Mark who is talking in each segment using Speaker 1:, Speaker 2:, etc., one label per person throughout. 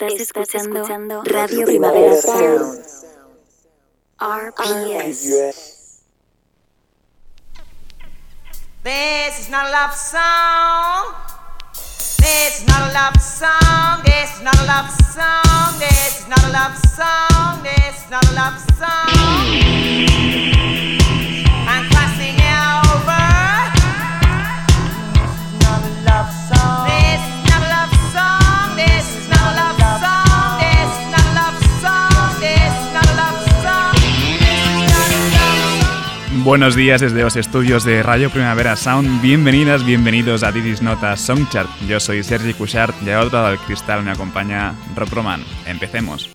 Speaker 1: Estás, escuchando, Radio Primavera Sound. RPS.
Speaker 2: This is not a love song. This is not a love song. This is not a love song. This is not a love song. This is not a love song.
Speaker 3: Buenos días desde los estudios de Radio Primavera Sound. Bienvenidas, bienvenidos a Didis Nota Songchart. Yo soy Sergi Cushart y a otro lado cristal me acompaña Rob Roman. Empecemos.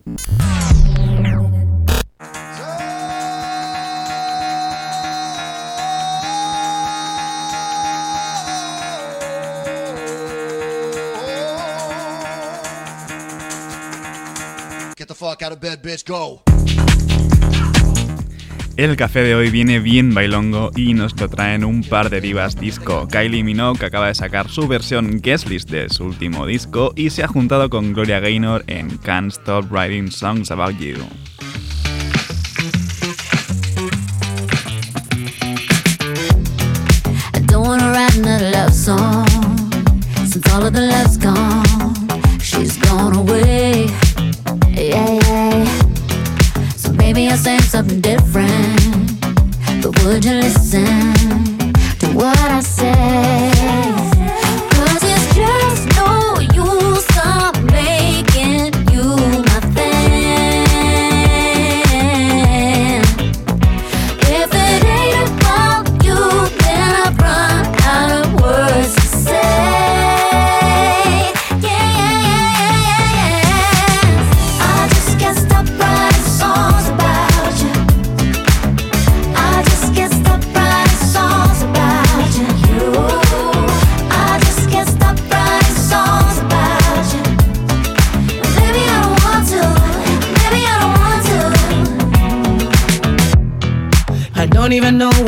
Speaker 3: Get the fuck out of bed, bitch, go. El café de hoy viene bien bailongo y nos lo traen un par de divas disco. Kylie Minogue acaba de sacar su versión guest list de su último disco y se ha juntado con Gloria Gaynor en Can't Stop Writing Songs About You. Maybe I'll say something different. But would you listen to what I say?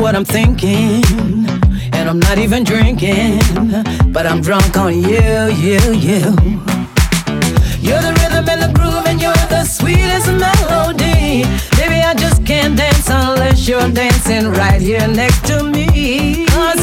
Speaker 3: What I'm thinking. And I'm not even drinking. But I'm drunk on you, you, you. You're the rhythm and the groove, and you're the sweetest melody. Baby, I just can't dance unless you're dancing right here next to me. Cause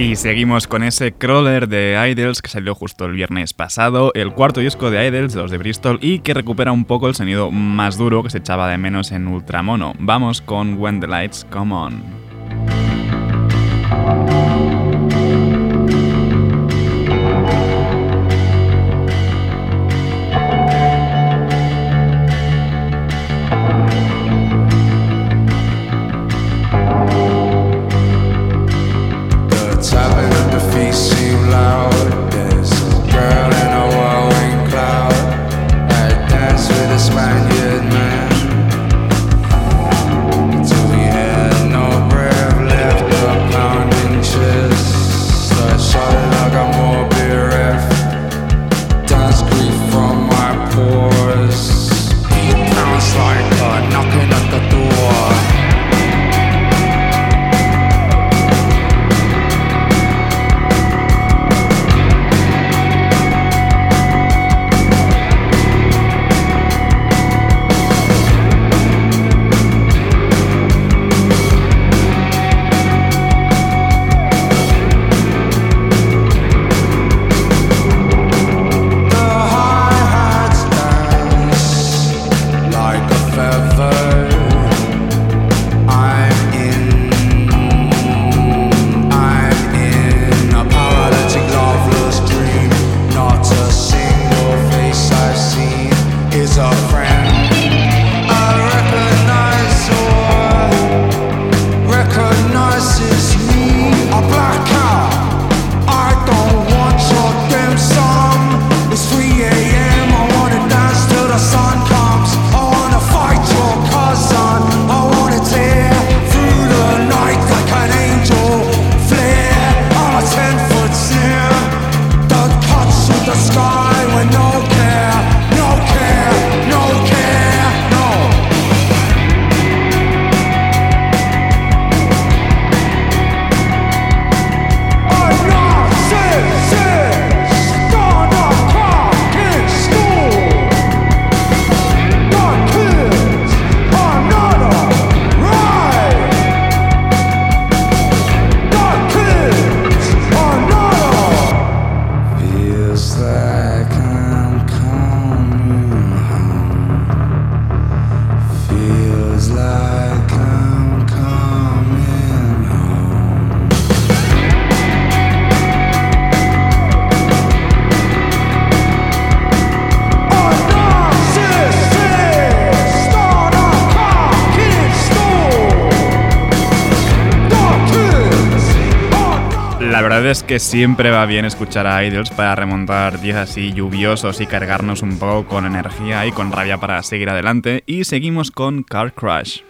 Speaker 3: Y seguimos con ese crawler de Idols que salió justo el viernes pasado, el cuarto disco de Idols, los de Bristol, y que recupera un poco el sonido más duro que se echaba de menos en Ultramono. Vamos con When the Lights Come On.
Speaker 4: Es que siempre va bien escuchar a Idols para remontar días así lluviosos y cargarnos un poco con energía y con rabia para seguir adelante. Y seguimos con Car Crash.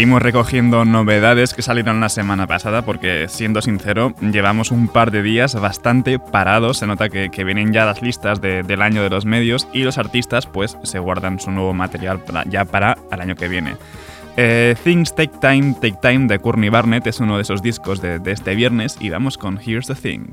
Speaker 5: Seguimos recogiendo novedades que salieron la semana pasada porque, siendo sincero, llevamos un par de días bastante parados. Se nota que, vienen ya las listas del año de los medios y los artistas pues se guardan su nuevo material ya para el año que viene. Eh, Things Take Time, Take Time de Courtney Barnett es uno de esos discos de, este viernes y vamos con Here's the Thing.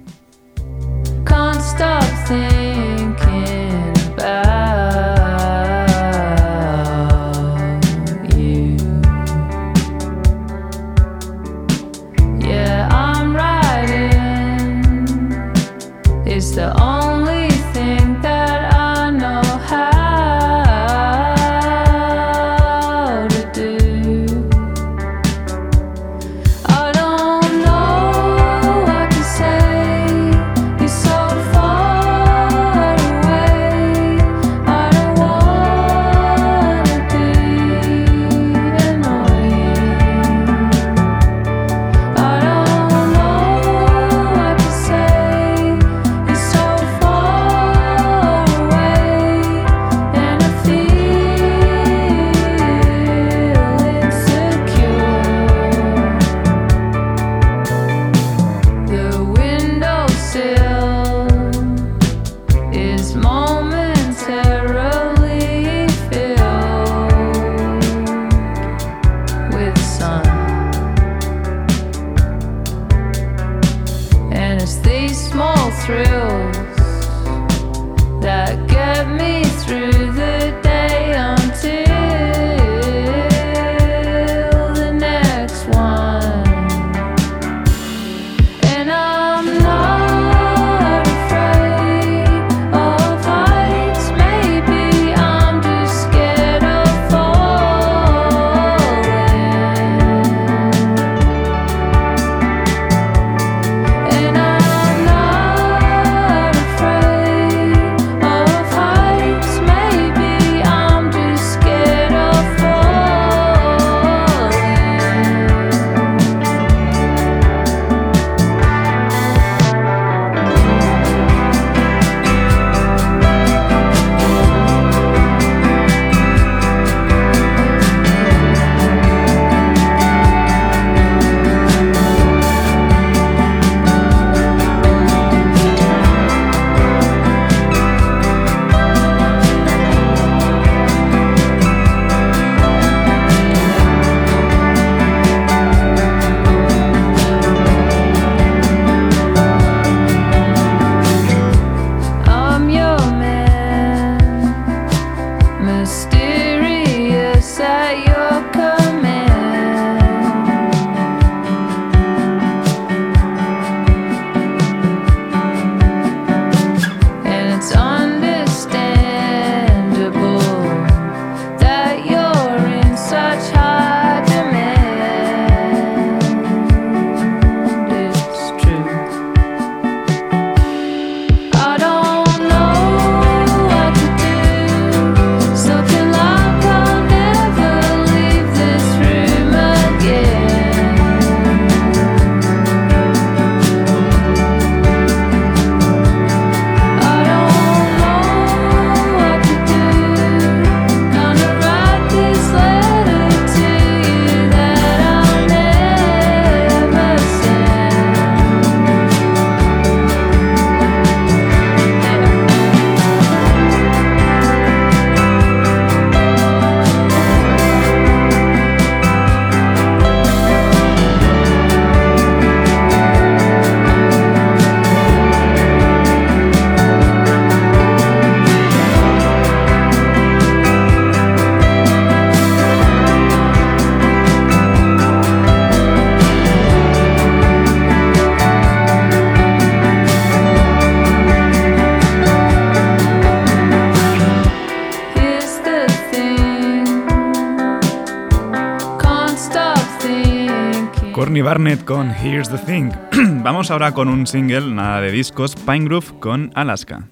Speaker 5: Barnett con Here's the Thing. Vamos ahora con un single, nada de discos, Pine Groove con Alaska.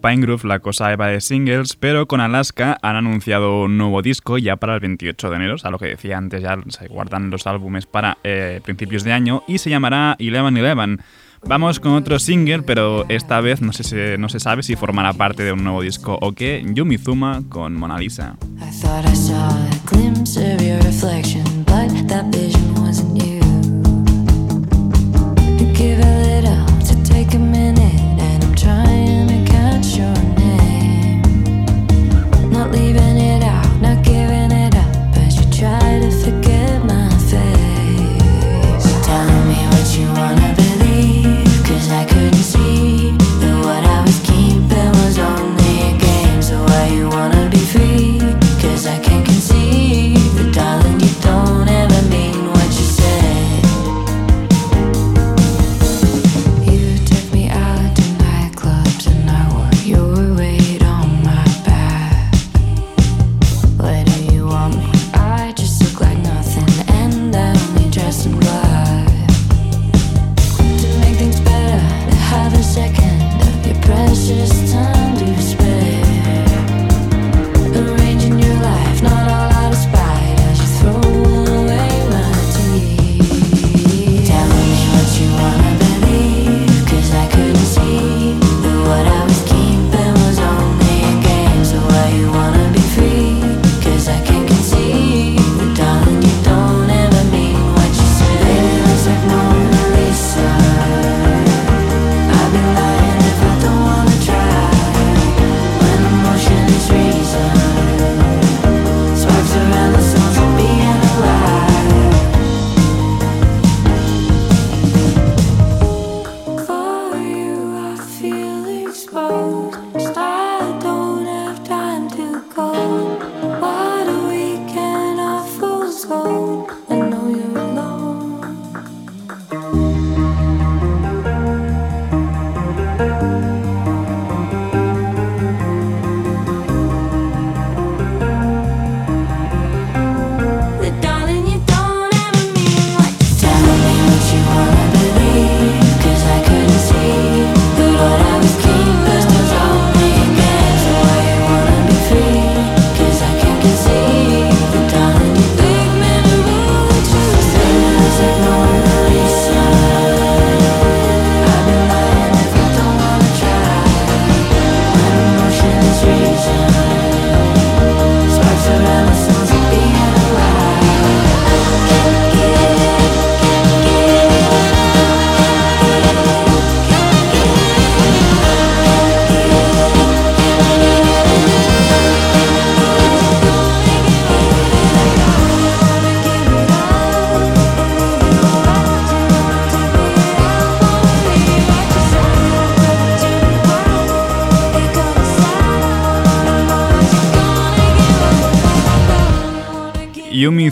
Speaker 4: con la cosa va de singles, pero con Alaska han anunciado un nuevo disco ya para el 28 de enero, o sea, lo que decía antes, ya se guardan los álbumes para eh, principios de año y se llamará Eleven Eleven. Vamos con otro single, pero esta vez no, se, no se sabe si formará parte de un nuevo disco o qué, Yumizuma con Mona Lisa.
Speaker 6: I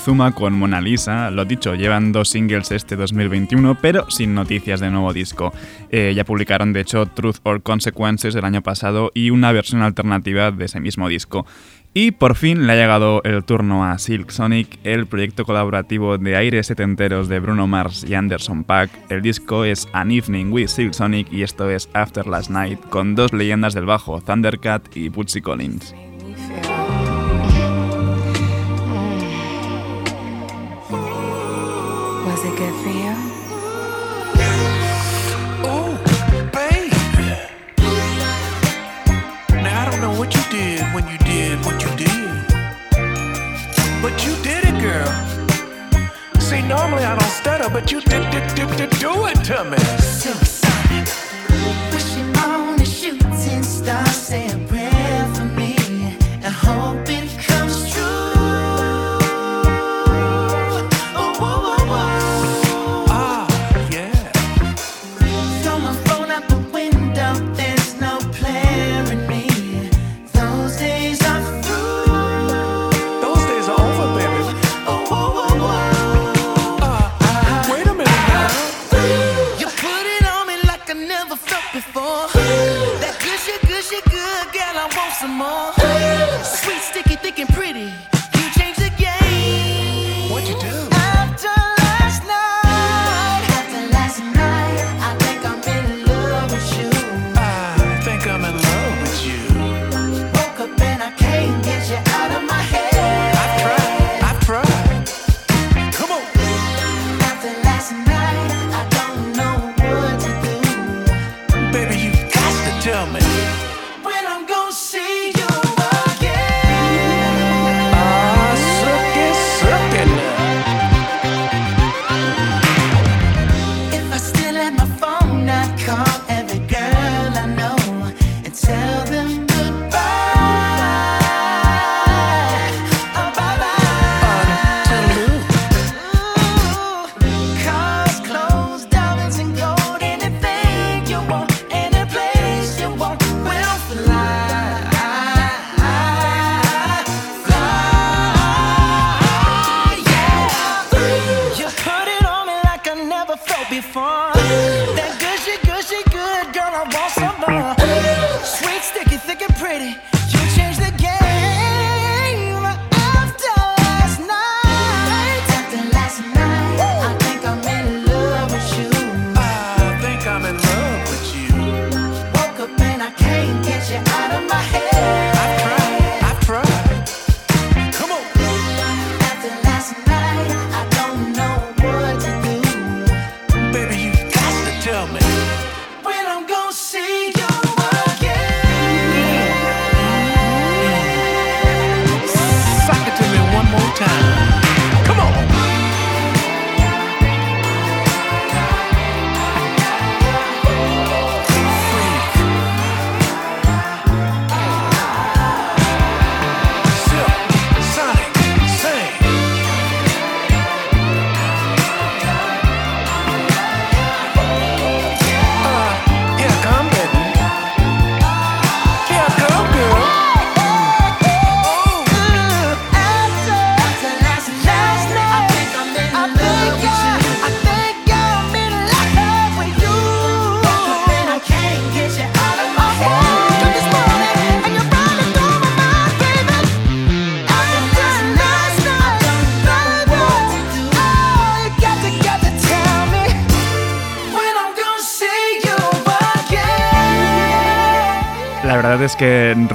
Speaker 4: Con Mona Lisa. Lo dicho, llevan dos singles este 2021, pero sin noticias de nuevo disco. Eh, ya publicaron, de hecho, Truth or Consequences el año pasado y una versión alternativa de ese mismo disco. Y por fin le ha llegado el turno a Silk Sonic, el proyecto colaborativo de aires setenteros de Bruno Mars y Anderson Pack. El disco es An Evening with Silk Sonic y esto es After Last Night, con dos leyendas del bajo, Thundercat y Bootsy Collins.
Speaker 7: but you did, did, did, did do it to me.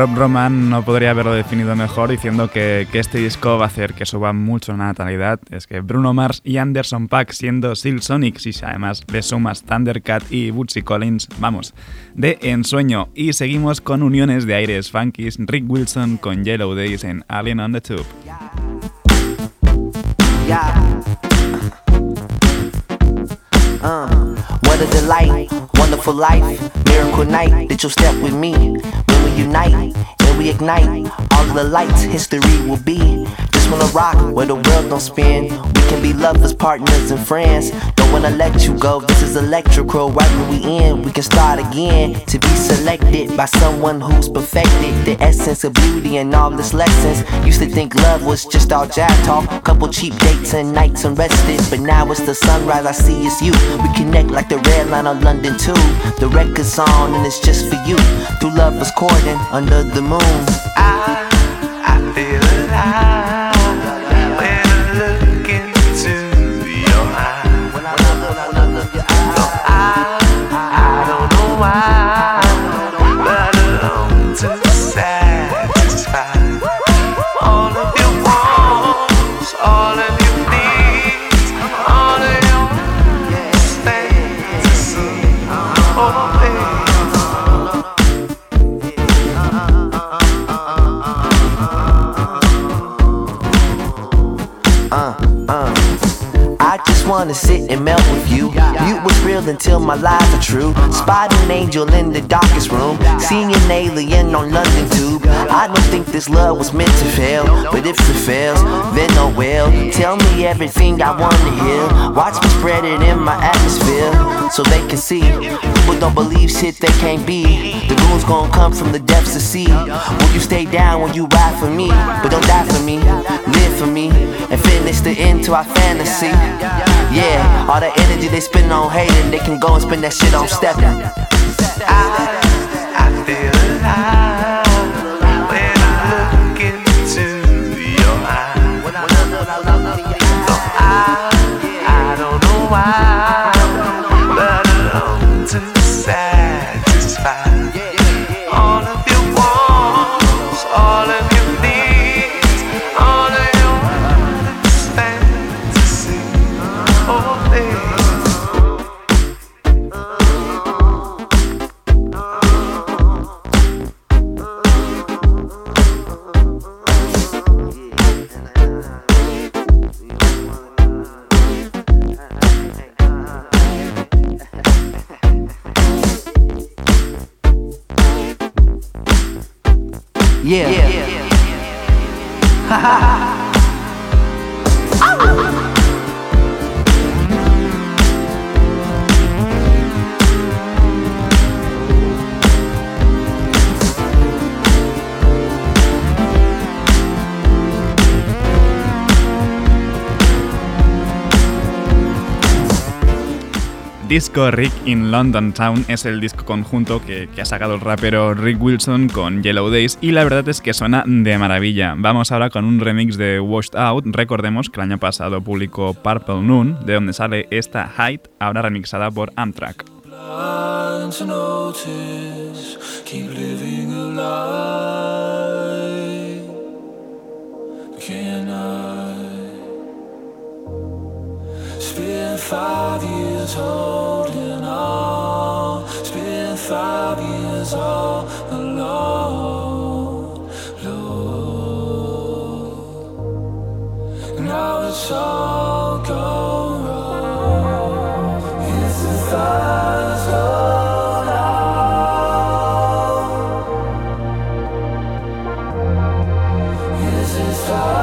Speaker 4: Rob Roman no podría haberlo definido mejor diciendo que, este disco va a hacer que suba mucho la natalidad. Es que Bruno Mars y Anderson Paak siendo Seal Sonic, si además le sumas Thundercat y Bootsy Collins, vamos, de ensueño. Y seguimos con uniones de aires funkies, Rick Wilson con Yellow Days en Alien on the Tube.
Speaker 8: Uh, what a delight, wonderful life, miracle night that you'll step with me. When we unite and we ignite, all of the lights history will be. Wanna rock where the world don't spin. We can be lovers, partners, and friends. Don't wanna let you go. This is electrical. Right when we end, we can start again. To be selected by someone who's perfected the essence of beauty and all its lessons. Used to think love was just all jack talk, couple cheap dates and nights unrested. But now it's the sunrise. I see it's you. We connect like the red line on London Tube. The record's on and it's just for you. Through lovers courting under the moon.
Speaker 7: I, I feel alive
Speaker 8: and melt with you. You was real until my lies are true. Spot an angel in the darkest room. Seeing an alien on London Tube. I don't think this love was meant to fail. But if it fails, then oh well. Tell me everything I wanna hear. Watch me spread it in my atmosphere. So they can see. People don't believe shit they can't be. The rules gon' come from the depths of sea. Will you stay down when you ride for me? But don't die for me. Live for me. And finish the end to our fantasy. Yeah, all the energy they spend on hating, they can go and spend that shit on stepping.
Speaker 7: I, I feel alive
Speaker 4: Disco Rick in London Town es el disco conjunto que, ha sacado el rapero Rick Wilson con Yellow Days y la verdad es que suena de maravilla. Vamos ahora con un remix de Washed Out. Recordemos que el año pasado publicó Purple Noon, de donde sale esta Height, ahora remixada por Amtrak.
Speaker 9: Spend five years holding on. Spend five years all alone, Lord. Now it's all gone wrong. It's the fire's gone out. Is it time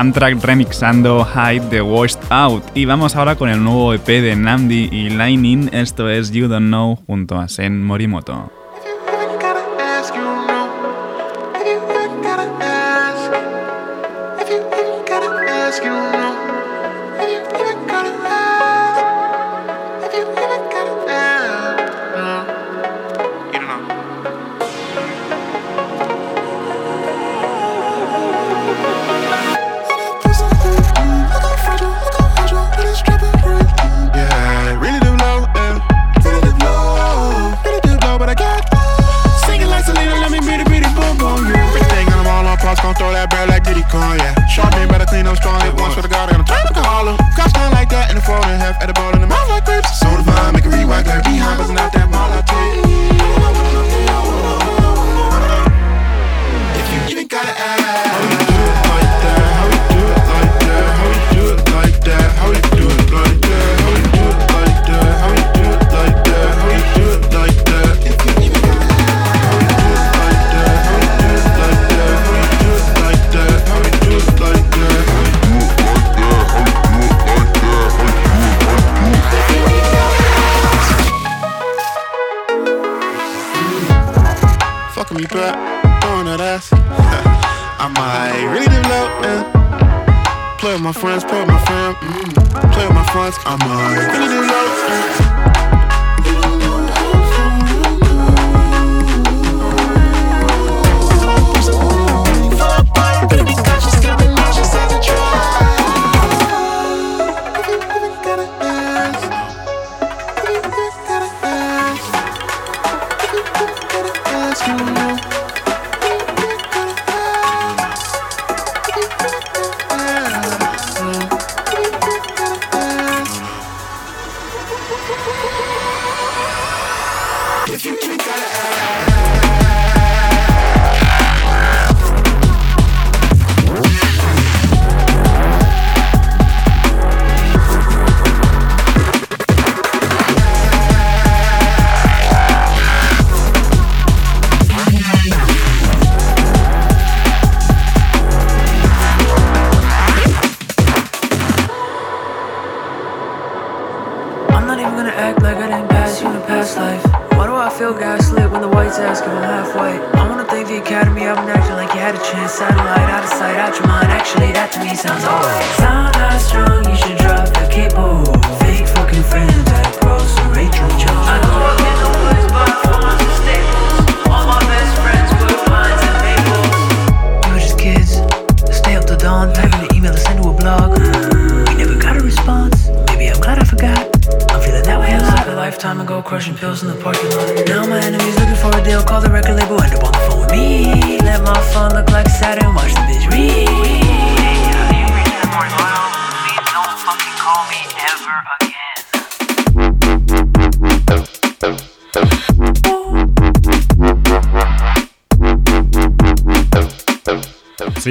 Speaker 4: Amtrak remixando Hide the Washed Out. Y vamos ahora con el nuevo EP de Namdi y Lightning. Esto es You Don't Know junto a Sen Morimoto.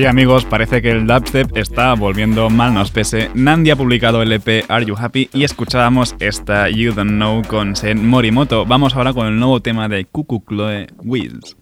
Speaker 10: amigos, parece que el dubstep está volviendo mal nos pese. Nandi ha publicado el EP Are You Happy y escuchábamos esta You Don't Know con Sen Morimoto. Vamos ahora con el nuevo tema de Cuckoo Chloe Wheels.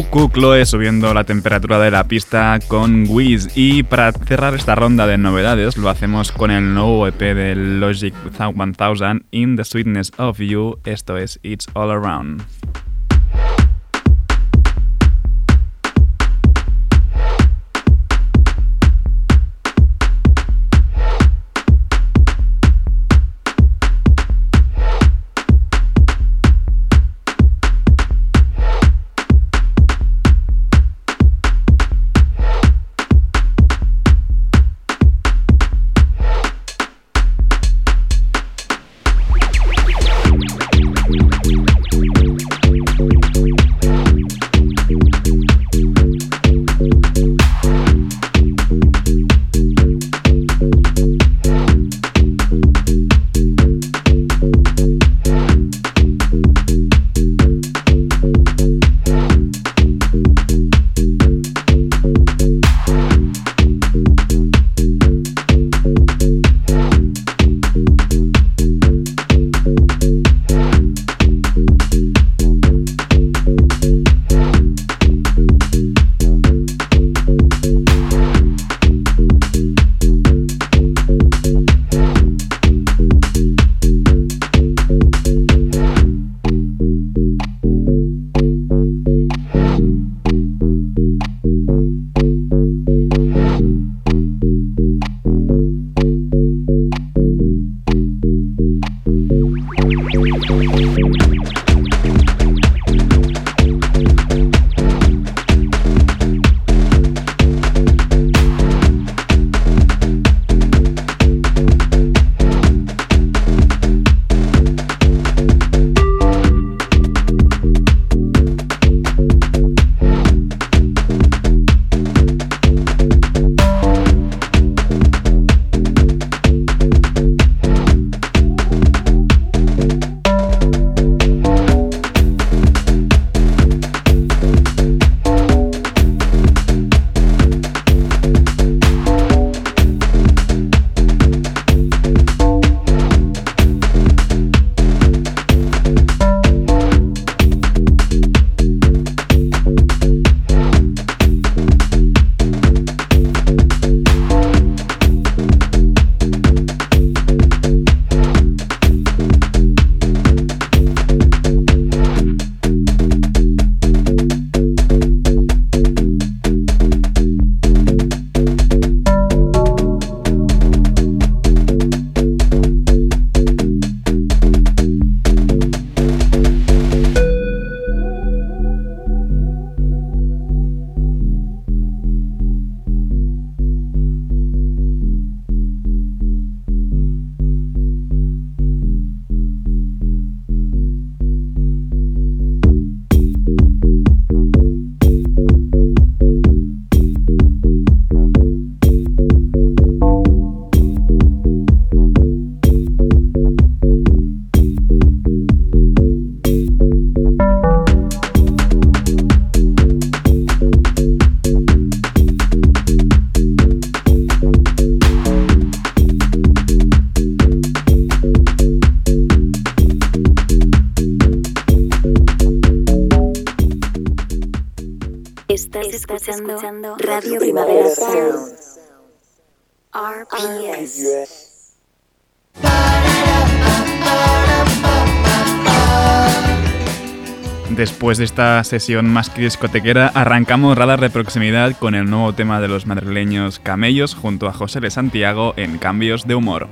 Speaker 4: Cucu Chloe subiendo la temperatura de la pista con Wiz. Y para cerrar esta ronda de novedades, lo hacemos con el nuevo EP de Logic 1000 In the Sweetness of You. Esto es It's All Around.
Speaker 1: Estás RPS.
Speaker 4: Después de esta sesión más que discotequera, arrancamos Radar de Proximidad con el nuevo tema de los madrileños Camellos junto a José de Santiago en Cambios de Humor.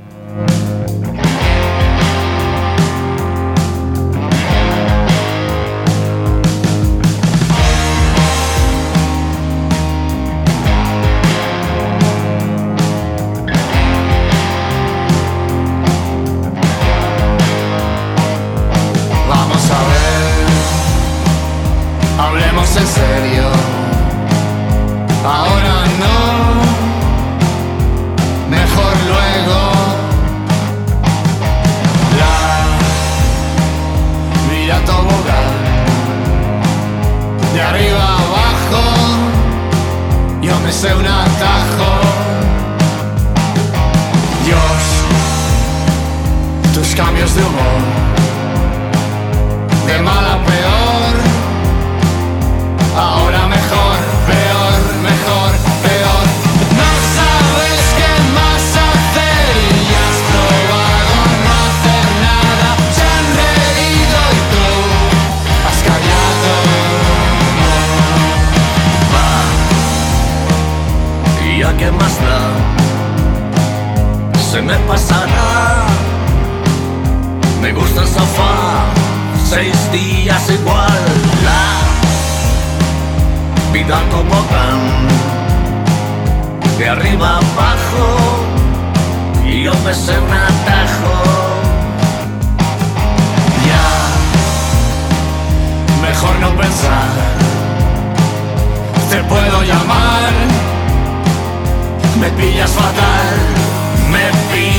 Speaker 9: Me gusta el sofá, seis días igual. La vida como tan de arriba abajo y yo me sé un atajo. Ya, mejor no pensar. Te puedo llamar, me pillas fatal,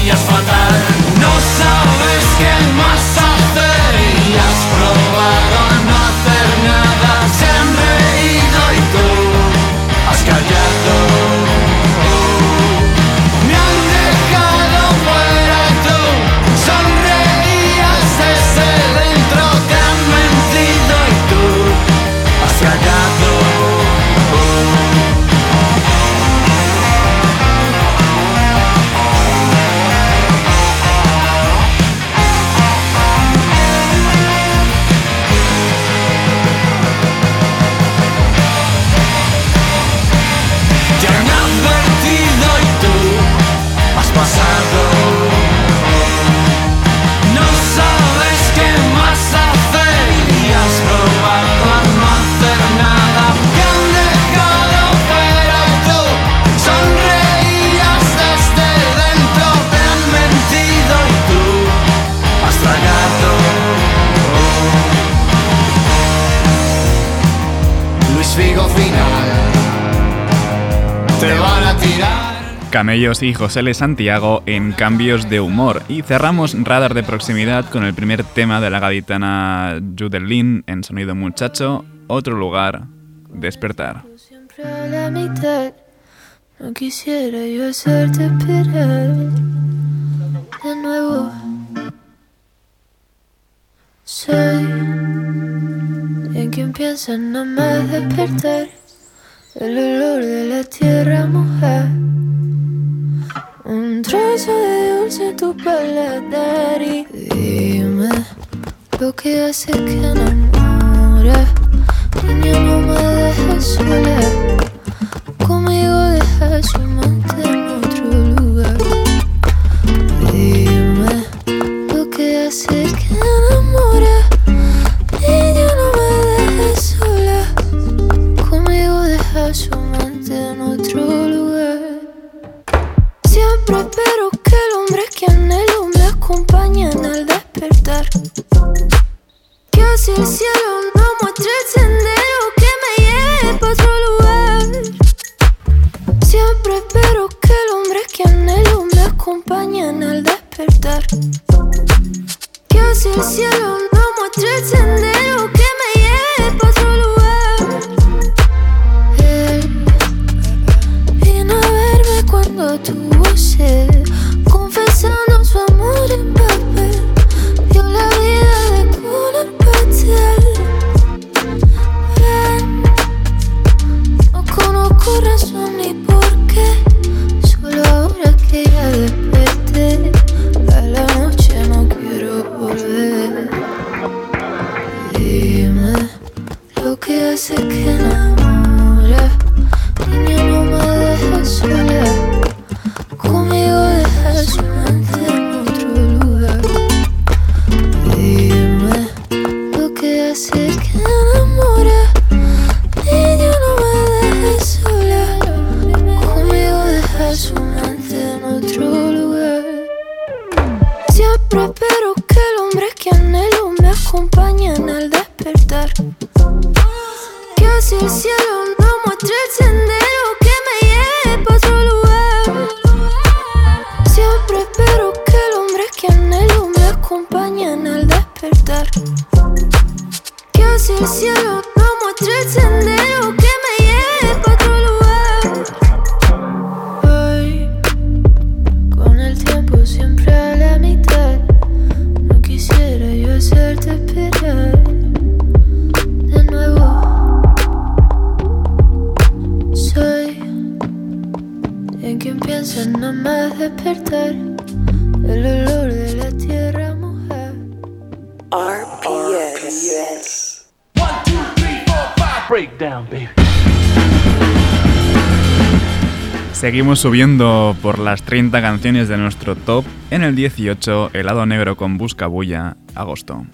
Speaker 9: No sabes qué más hacer y has probado no hacer nada. Se Te van a tirar.
Speaker 4: Camellos y José L. Santiago en cambios de humor. Y cerramos Radar de Proximidad con el primer tema de la gaditana Judelin en Sonido Muchacho, Otro Lugar, Despertar.
Speaker 6: Siempre a la mitad. No quisiera yo hacerte esperar de nuevo. Soy en quien piensa nada más despertar el olor de la tierra mojada. Un trozo de dulce en tu paladar y dime lo que hace que enamora. Niña, no me dejes sola. Conmigo deja su mente espero que el hombre que anhelo me acompañe en el despertar. Que hacia el cielo no muestre el sendero que me lleve para otro lugar. Siempre espero que el hombre que anhelo me acompañe en el despertar. Que hacia el cielo no muestre el sendero subiendo por las 30 canciones de nuestro top. En el 18, El lado negro con Buscabulla, agosto.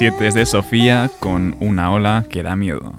Speaker 6: 2017 desde Sofía con una ola que da miedo.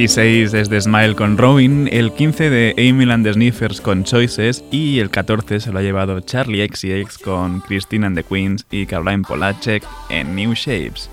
Speaker 6: 16 es de Smile con Robin, el 15 de Amy and the Sniffers con Choices y el 14 se lo ha llevado Charlie X y X con Christine and the Queens y Caroline Polacek en New Shapes.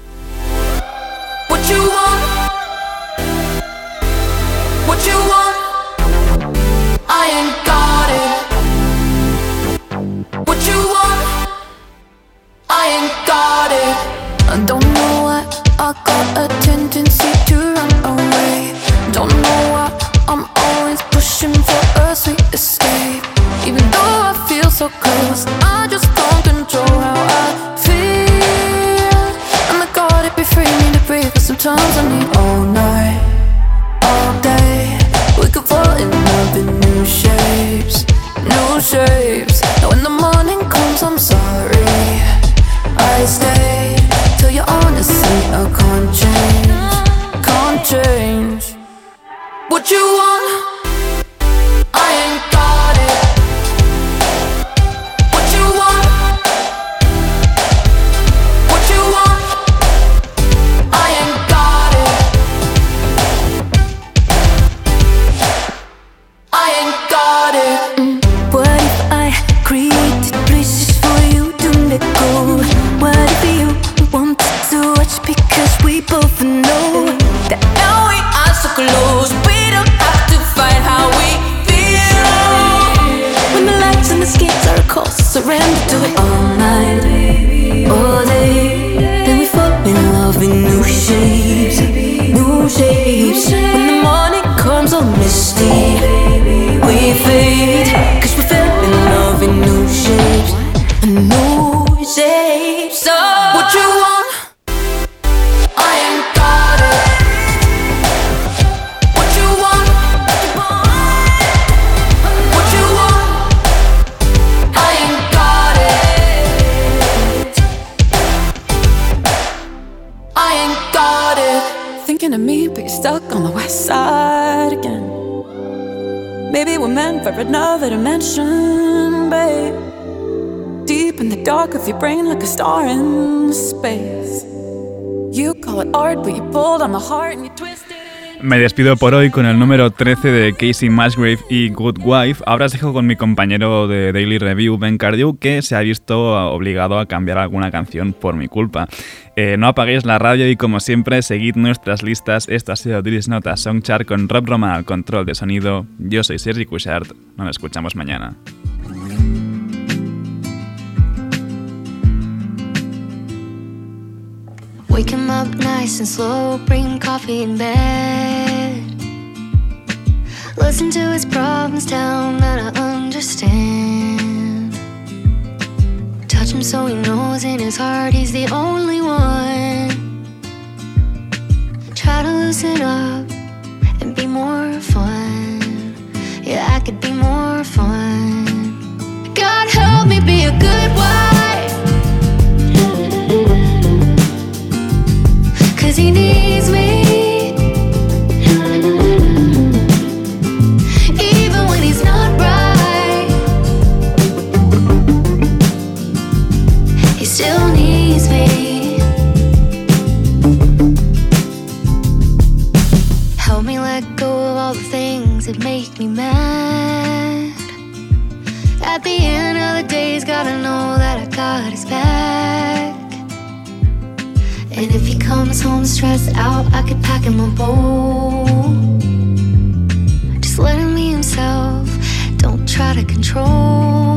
Speaker 11: Me
Speaker 4: despido por hoy con el número 13 de Casey Musgrave y Good Wife. Ahora os dejo con mi compañero de Daily Review, Ben Cardew, que se ha visto obligado a cambiar alguna canción por mi culpa. Eh, no apaguéis la radio y como siempre, seguid nuestras listas. Esto ha sido Diris Nota Songchart con Rob Roma al control de sonido. Yo soy Sergi Cushart. Nos escuchamos mañana.
Speaker 12: Wake him up nice and slow, bring coffee in bed. Listen to his problems, tell him that I understand. Touch him so he knows in his heart he's the only one. Try to loosen up and be more fun. Yeah, I could be more fun. God help me be a good wife. he needs me. Comes home stressed out, I could pack him a bowl. Just let him be himself, don't try to control.